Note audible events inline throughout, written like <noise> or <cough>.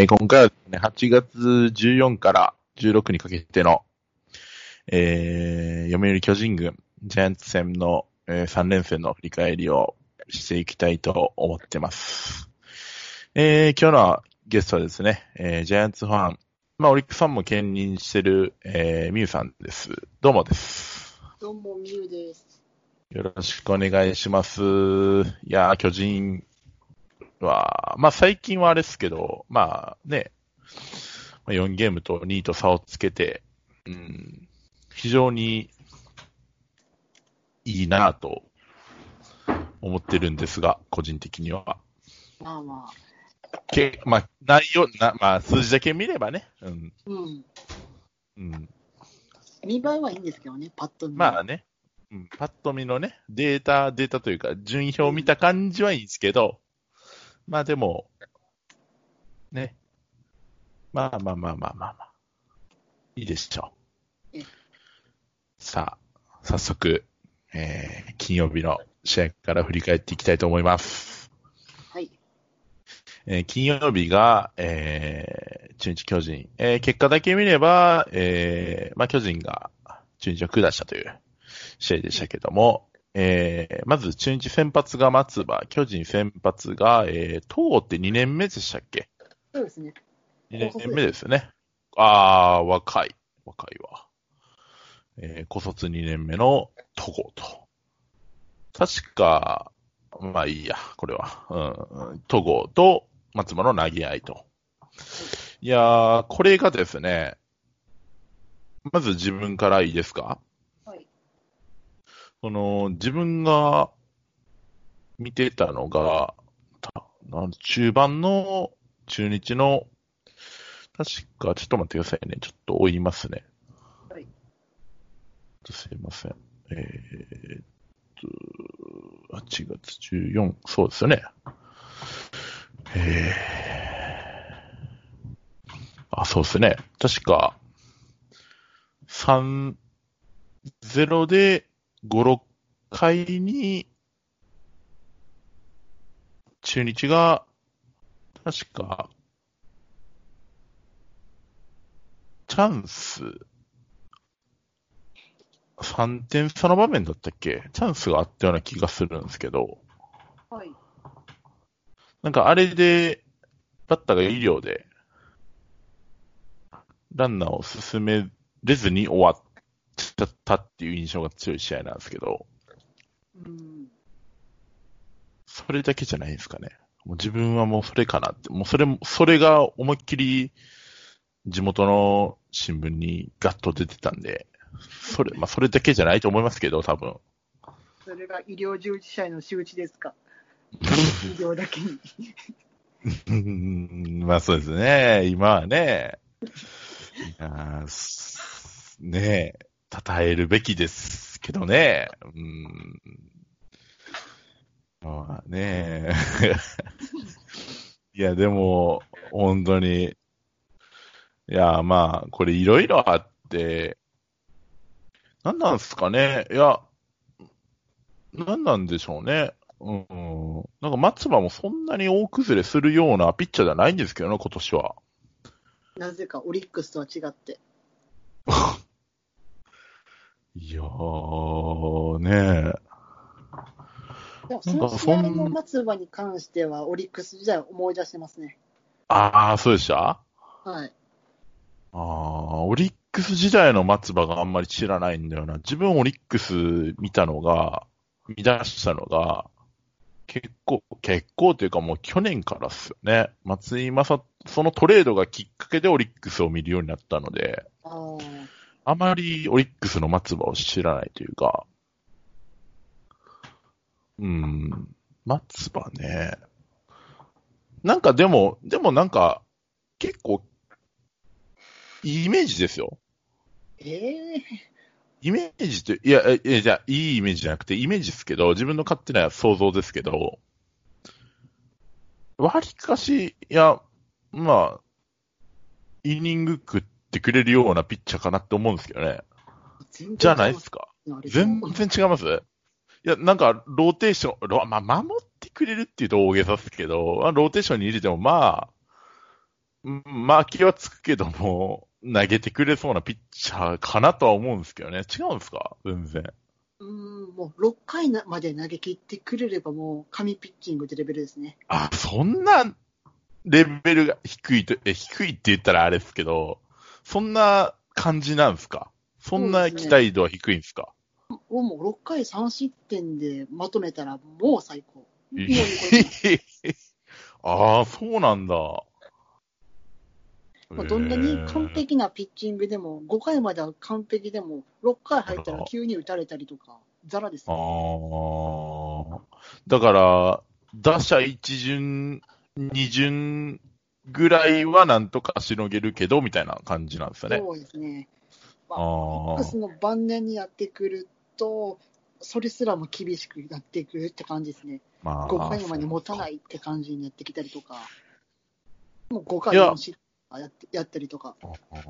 えー今回はですね、8月14から16にかけての、えー、読売巨人軍、ジャイアンツ戦の、え3連戦の振り返りをしていきたいと思ってます。えー、今日のゲストはですね、えー、ジャイアンツファン、まあ、オリックスファンも兼任してる、えー、ミュウさんです。どうもです。どうも、みゆです。よろしくお願いします。いやー、巨人は、まあ最近はあれですけど、まあね、まあ4ゲームと2位と差をつけて、うん、非常にいいなぁと思ってるんですが、個人的には。まあまあ、けまあ、内容、なまあ数字だけ見ればね、うん、うん。うん、見栄えはいいんですけどね、パッと見。まあね、うん、パッと見のね、データ、データというか、順位表を見た感じはいいんですけど、まあでも、ね。まあまあまあまあまあまあ。いいでしょうええ。さあ、早速、えー、金曜日の試合から振り返っていきたいと思います。はい。えー金曜日が、えー、中日巨人。えー結果だけ見れば、えー、まあ巨人が中日を下したという試合でしたけども、えー、まず中日先発が松葉、巨人先発が、えー、東って2年目でしたっけ？そうですね。?2 年目ですよね。あー、若い。若いわ。えー、高卒2年目の戸郷と。確か、まあいいや、これは。うん、戸郷と松葉の投げ合いと。いやー、これがですね、まず自分からいいですか？はい。その、自分が見てたのが、たなん中盤の中日の、確か、ちょっと待ってくださいね。ちょっと追いますね。はい。すいません。えーっと、8月14、そうですよね。えー、あ、そうですね。確か、3、0で5、6回に、中日が、確か、チャンス、3点差の場面だったっけ？チャンスがあったような気がするんですけど、はい。なんかあれで、バッターが医療で、ランナーを進めれずに終わっちゃったっていう印象が強い試合なんですけど、うん。それだけじゃないですかね。もう自分はもうそれかなって、もうそれも、それが思いっきり地元の新聞にガッと出てたんで、それ、まあそれだけじゃないと思いますけど、多分。それが医療従事者への仕打ちですか？<laughs> 医療だけに。うんまあそうですね。今はね。いやねえ、称えるべきですけどね。うん。まあね <laughs> いや、でも、本当に。いや、まあ、これいろいろあって、何なんすかね。いや、何なんでしょうね。うん。なんか松葉もそんなに大崩れするようなピッチャーじゃないんですけどね、今年は。なぜかオリックスとは違って。<laughs> いやー、ねでも、その試合の松葉に関しては、オリックス時代を思い出してますね。あー、そうでした？はい。あー、オリックス時代の松葉があんまり知らないんだよな。自分オリックス見たのが、見出したのが、結構、結構というかもう去年からっすよね。松井正、そのトレードがきっかけでオリックスを見るようになったので、ああ。あまりオリックスの松葉を知らないというか、うん、松葉ね。なんかでも、でもなんか、結構、いいイメージですよ。ええイメージって、いや、え、えじゃあ、いいイメージじゃなくて、イメージですけど、自分の勝手な想像ですけど、割かし、いや、まあ、イニング食ってくれるようなピッチャーかなって思うんですけどね。じゃないですか。全然違います？いや、なんか、ローテーション、ロまあ、守ってくれるっていうと大げさですけど、まあローテーションに入れても、まあ、うんまあ気はつくけども、投げてくれそうなピッチャーかなとは思うんですけどね。違うんですか？全然。うーん、もう6回なまで投げ切ってくれればもう神ピッチングってレベルですね。あ、そんなレベルが低いと、え、低いって言ったらあれですけど、そんな感じなんですか？そんな期待度は低いんですか？もうもう6回3失点でまとめたらもう最高。<laughs> ああ、そうなんだ。まあどんなに完璧なピッチングでも、5回までは完璧でも、6回入ったら急に打たれたりとか、ザラですあよ。あ。だから、打者一巡、二巡ぐらいはなんとかしのげるけど、みたいな感じなんですよね。そうですね。あまあ、あックスの晩年にやってくると、それすらも厳しくなってくるって感じですね。まあ5回まで持たないって感じになってきたりとか、もう5いや回4失点やってやったりとか。ああ、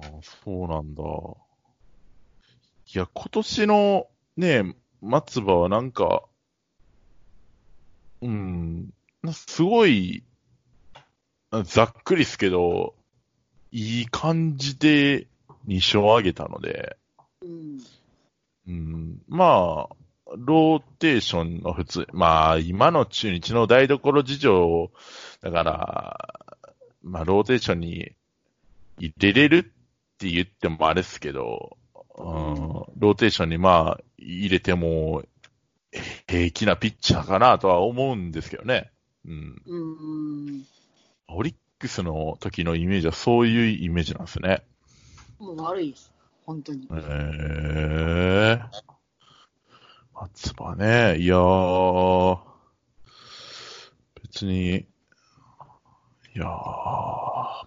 そうなんだ。いや、今年のね、松葉はなんか、うん、なすごい、ざっくりですけど、いい感じで2勝上げたので、うん。うん、まあ、ローテーションの普通、まあ、今の中日の台所事情、だから、まあ、ローテーションに入れれるって言ってもあれですけど、うん、ローテーションにまあ、入れても平気なピッチャーかなとは思うんですけどね。うん。うん。オリックスの時のイメージはそういうイメージなんですね。もう悪いです。本当に。へえ。松葉ね、いやー、別に、いやー、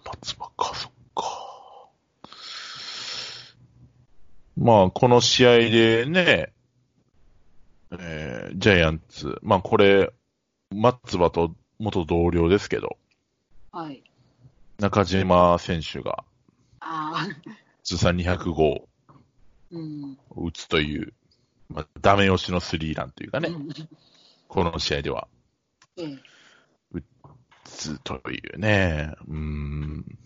松葉か、そっか。まあ、この試合でね、えー、ジャイアンツ、まあこれ、松葉と元同僚ですけど、はい。中島選手がああ、通算200号うん。を打つという、まあ、ダメ押しのスリーランというかね、うんこの試合では、ええ。打つというね、うーん。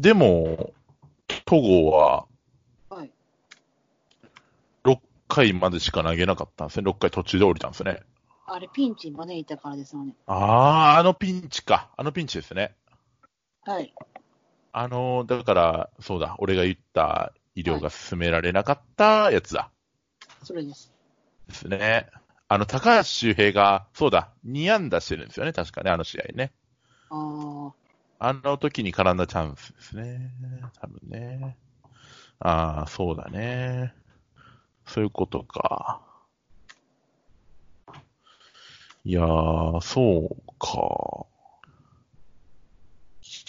でも、戸郷ははい。6回までしか投げなかったんですね。6回途中で降りたんですね。あれ、ピンチに招いたからですよね。ああ、あのピンチか。あのピンチですね。はい。あの、だから、そうだ、俺が言った医療が進められなかったやつだ。それです。ですね。あの、高橋周平が、そうだ、2安打してるんですよね、確かね、あの試合ね。ああの時に絡んだチャンスですね。多分ね。ああ、そうだね。そういうことか。いやー、そうか。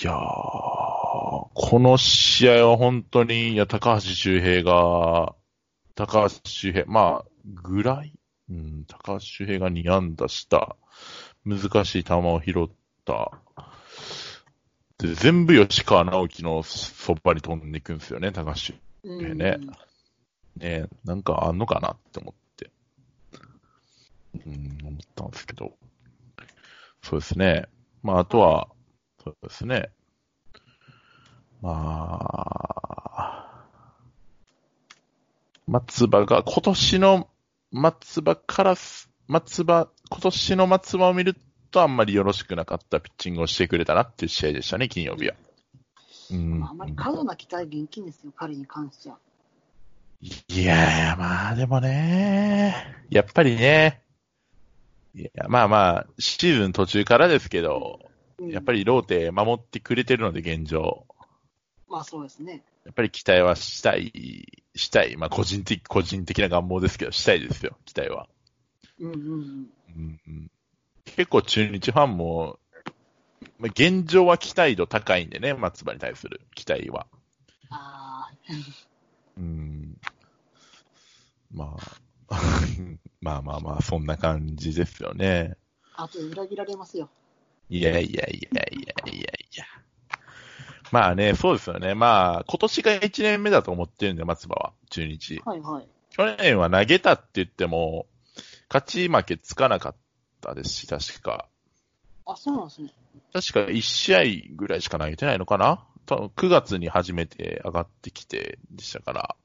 いやー、この試合は本当に、いや、高橋周平が、高橋周平、まあ、ぐらい、うん、高橋周平が2安打した、難しい球を拾った。で、全部吉川直樹のそっぱに飛んでいくんですよね、高橋周平ね。ねなんかあんのかなって思って。うん、思ったんですけど。そうですね。まあ、あとは、そうですね。まあ、松葉が、今年の松葉からす、松葉、今年の松葉を見るとあんまりよろしくなかったピッチングをしてくれたなっていう試合でしたね、金曜日は。うん。あんまり過度な期待厳禁ですよ、彼に関しては。いやいや、まあでもね、やっぱりね、いや、まあまあ、シーズン途中からですけど、うんやっぱりローテ守ってくれてるので現状。まあそうですね。やっぱり期待はしたい、したい。まあ個人的、個人的な願望ですけど、したいですよ、期待は。うんうんうん。うんうん、結構中日ファンも、まあ、現状は期待度高いんでね、松葉に対する期待は。ああ、うん。まあ、まあまあまあ、そんな感じですよね。あとで裏切られますよ。いやいやいやいやいやいや。まあね、そうですよね。まあ、今年が1年目だと思ってるんで、松葉は、中日。はいはい。去年は投げたって言っても、勝ち負けつかなかったですし、確か。あ、そうなんですね。確か1試合ぐらいしか投げてないのかな？多分9月に初めて上がってきてでしたから、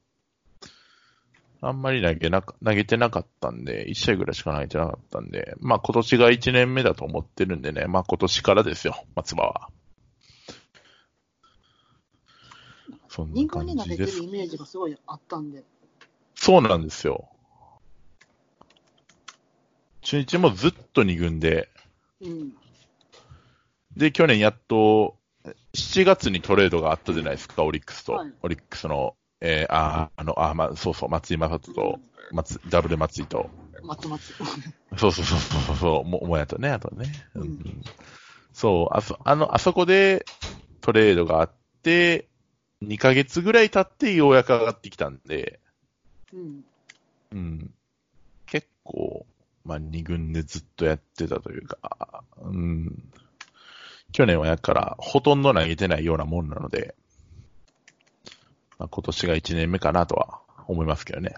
あんまり投げなか、投げてなかったんで、1試合ぐらいしか投げてなかったんで、まあ今年が1年目だと思ってるんでね、まあ今年からですよ、松葉は。そんな2軍に投感じですげてるイ。メージがすごいあったんで。そうなんですよ。中日もずっと2軍で、うん。で、去年やっと、7月にトレードがあったじゃないですか、オリックスと。はいオリックスの、えー、あー、あの、あー、まあ、そうそう、松井正人と、松、ダブル松井と。松松。そうそうそうそうそう、も、もやとね、あとね。うんうんそう、あそ、あの、あそこでトレードがあって、2ヶ月ぐらい経ってようやく上がってきたんで、うん。うん。結構、まあ、2軍でずっとやってたというか、うん。去年はやから、ほとんど投げてないようなもんなので、まあ、今年が1年目かなとは思いますけどね。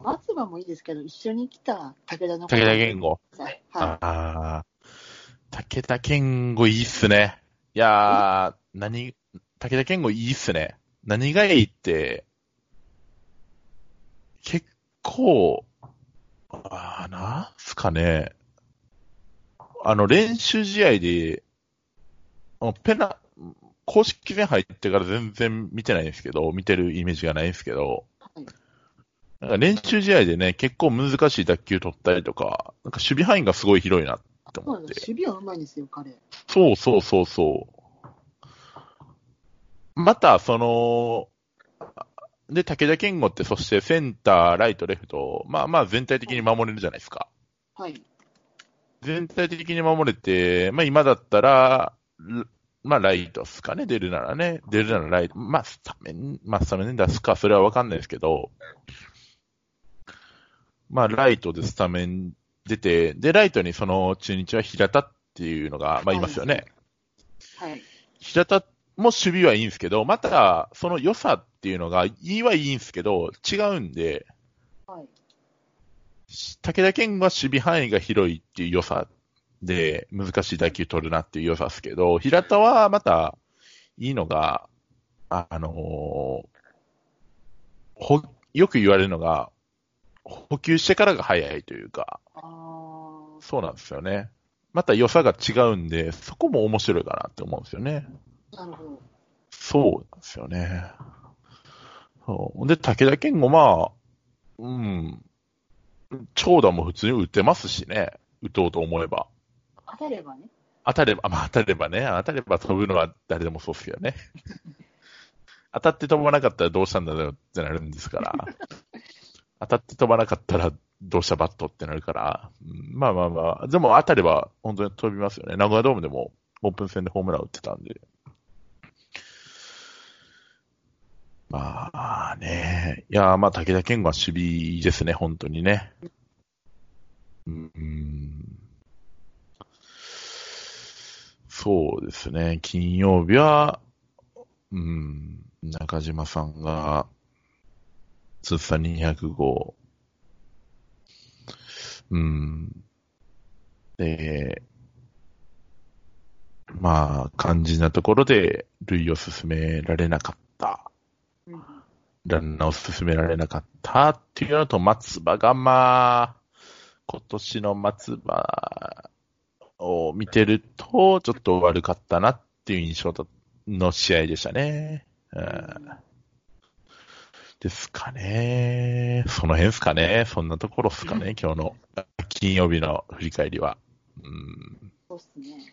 松葉もいいですけど、一緒に来た武田の武田健吾。はい。ああー、武田健吾いいっすね。いやー、何、武田健吾いいっすね。何がいいって、結構、あーなんすかね。あの、練習試合で、ペナ、公式戦入ってから全然見てないんですけど、見てるイメージがないんですけど、はいなんか練習試合でね、結構難しい卓球取ったりとか、なんか守備範囲がすごい広いなって思って。守備はうまいんですよ、彼。そうそうそうそう。また、その、で、武田健吾って、そしてセンター、ライト、レフト、まあまあ全体的に守れるじゃないですか。はい。全体的に守れて、まあ今だったら、ルまあライトっすかね、出るならね。出るならライト。まあスタメン、まあスタメン出すか、それはわかんないですけど、まあライトでスタメン出て、で、ライトにその中日は平田っていうのが、まあいますよね。はい。平田も守備はいいんですけど、また、その良さっていうのが、いいはいいんですけど、違うんで、はい。武田健吾は守備範囲が広いっていう良さで、難しい打球取るなっていう良さですけど、平田はまた、いいのが、あ、あのーほ、よく言われるのが、補給してからが早いというか、そうなんですよね。また良さが違うんで、そこも面白いかなって思うんですよね。なるほど。そうなんですよね。そう。で、武田健吾、まあ、うん。長打も普通に打てますしね。打とうと思えば。当たればね。当たれば、まあ当たればね。当たれば飛ぶのは誰でもそうですけどね。<laughs> 当たって飛ばなかったらどうしたんだろうってなるんですから。当たって飛ばなかったらどうしたバットってなるから。うんまあまあまあ。でも当たれば本当に飛びますよね。名古屋ドームでもオープン戦でホームラン打ってたんで。まあね。いや、まあ武田健吾は守備ですね、本当にね。うん。そうですね。金曜日は、うん、中島さんが、通算205。うん。で、まあ、肝心なところで、塁を進められなかった。ランナーを進められなかったっていうのと、松葉がまあ、今年の松葉を見てると、ちょっと悪かったなっていう印象の試合でしたね。うんですかね。その辺ですかね。そんなところですかね。今日の金曜日の振り返りは。うん。そうっすね。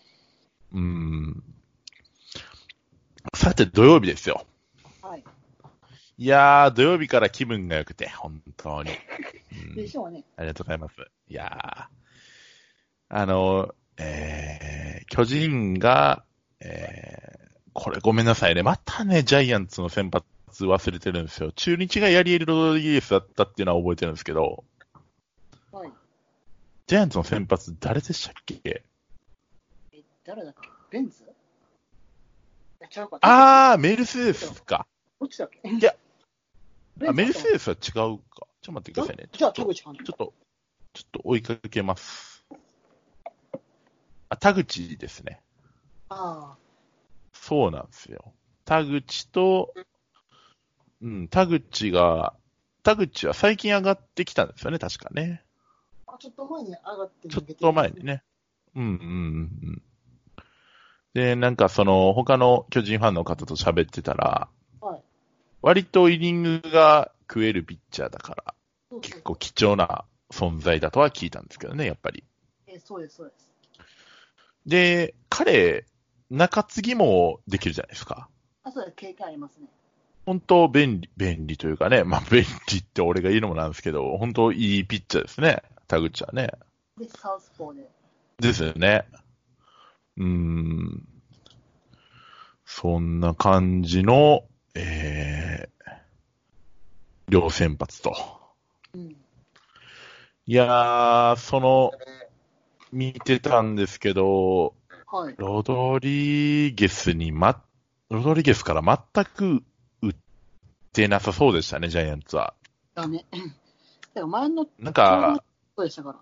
うん。さて、土曜日ですよ。はい。いやー、土曜日から気分が良くて、本当に。うんでしょうね。ありがとうございます。いやー、あの、えー、巨人が、えー、これごめんなさいね。またね、ジャイアンツの先発忘れてるんですよ。中日がヤリエル・ロドリゲスだったっていうのは覚えてるんですけど、はい。ジャイアンツの先発誰でしたっけ？え、誰だっけ？ベンツ。あー、メルセデスか。どっちだっけ？いや、あメルセデスは違うか。ちょっと待ってくださいね。じゃあ、ちょっ。ちょっと、ちょっと追いかけます。あ、田口ですね。あそうなんですよ。田口と、うん、田口が、田口は最近上がってきたんですよね、確かね。あ。ちょっと前に上がってちょっと前に。ね。うんうんうんうん。で、なんかその、他の巨人ファンの方と喋ってたら、はい。割とイニングが食えるピッチャーだから、結構貴重な存在だとは聞いたんですけどね、やっぱり。えーそうです、そうです。で、彼、中継ぎもできるじゃないですか。あ、そうです。経験ありますね。本当便利、便利というかね、まあ便利って俺が言うのもなんですけど、本当いいピッチャーですね、田口はね。で、サウスポーで。ですよね。うーん。そんな感じの、えー、両先発と。うん。いやー、その、見てたんですけど、はい。ロドリゲスにま、ロドリゲスから全く打ってなさそうでしたね、ジャイアンツは。ダメ。だから前の、なんか、そうでしたか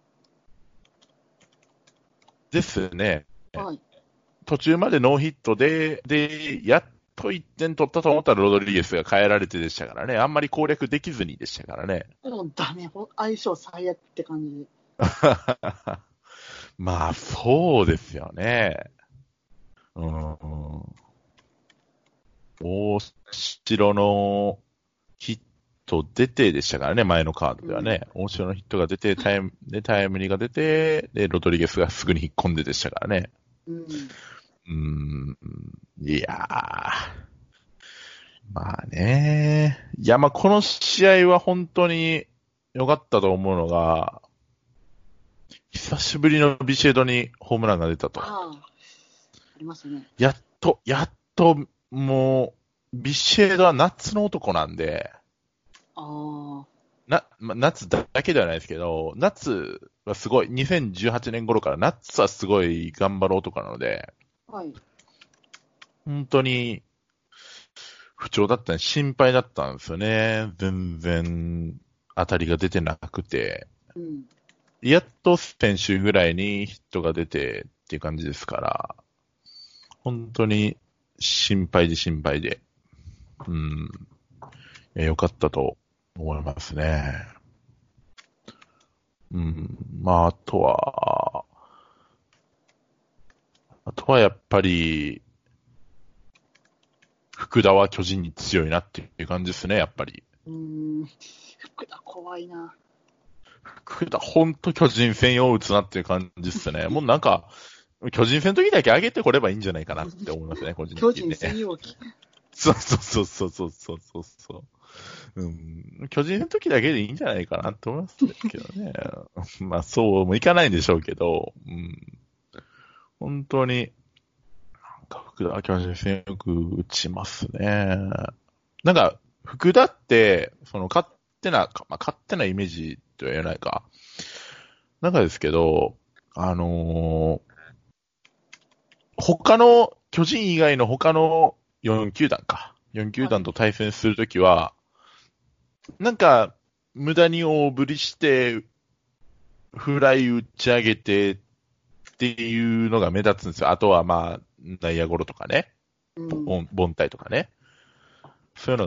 ですね、ら。はい。途中までノーヒットで、で、やっと1点取ったと思ったらロドリゲスが変えられてでしたからね、あんまり攻略できずにでしたからね。でもダメ。相性最悪って感じで。<laughs> まあ、そうですよね。うん。大城のヒット出てでしたからね、前のカードではね。大城のヒットが出て、タイム、で、タイムリーが出て、で、ロドリゲスがすぐに引っ込んででしたからね。うん。うーん、いやー。まあね。いや、まあこの試合は本当に良かったと思うのが、久しぶりのビシエドにホームランが出たと。ああ。ありますね。やっと、やっと、もう、ビシエドは夏の男なんで、ああ。な、まあ、夏だけではないですけど、夏はすごい、2018年頃から夏はすごい頑張る男なので、はい。本当に、不調だったん心配だったんですよね。全然、当たりが出てなくて。うん。やっと先週ぐらいにヒットが出てっていう感じですから、本当に心配で心配で。うん。いやよかったと思いますね。うん。まあ、あとは、あとはやっぱり、福田は巨人に強いなっていう感じですね、やっぱり。うん。福田怖いな。福田、ほんと巨人戦用打つなっていう感じっすね。<laughs> もうなんか、巨人戦の時だけ上げてこればいいんじゃないかなって思いますね、個人的巨に、ね。人専用機。<laughs> そうそうそうそうそうそうそう。うん、巨人の時だけでいいんじゃないかなって思いますけどね。<laughs> まあそうもいかないんでしょうけど、うん、本当に、なんか福田は巨人戦よく打ちますね。なんか、福田って、その勝手な、まあ、勝手なイメージとは言えないか。なんかですけど、あのー他の、巨人以外の他の4球団か。4球団と対戦するときは、なんか、無駄に大振りして、フライ打ち上げてっていうのが目立つんですよ。あとはまあ、内野ゴロとかね、うん。凡凡退とかね。そういうの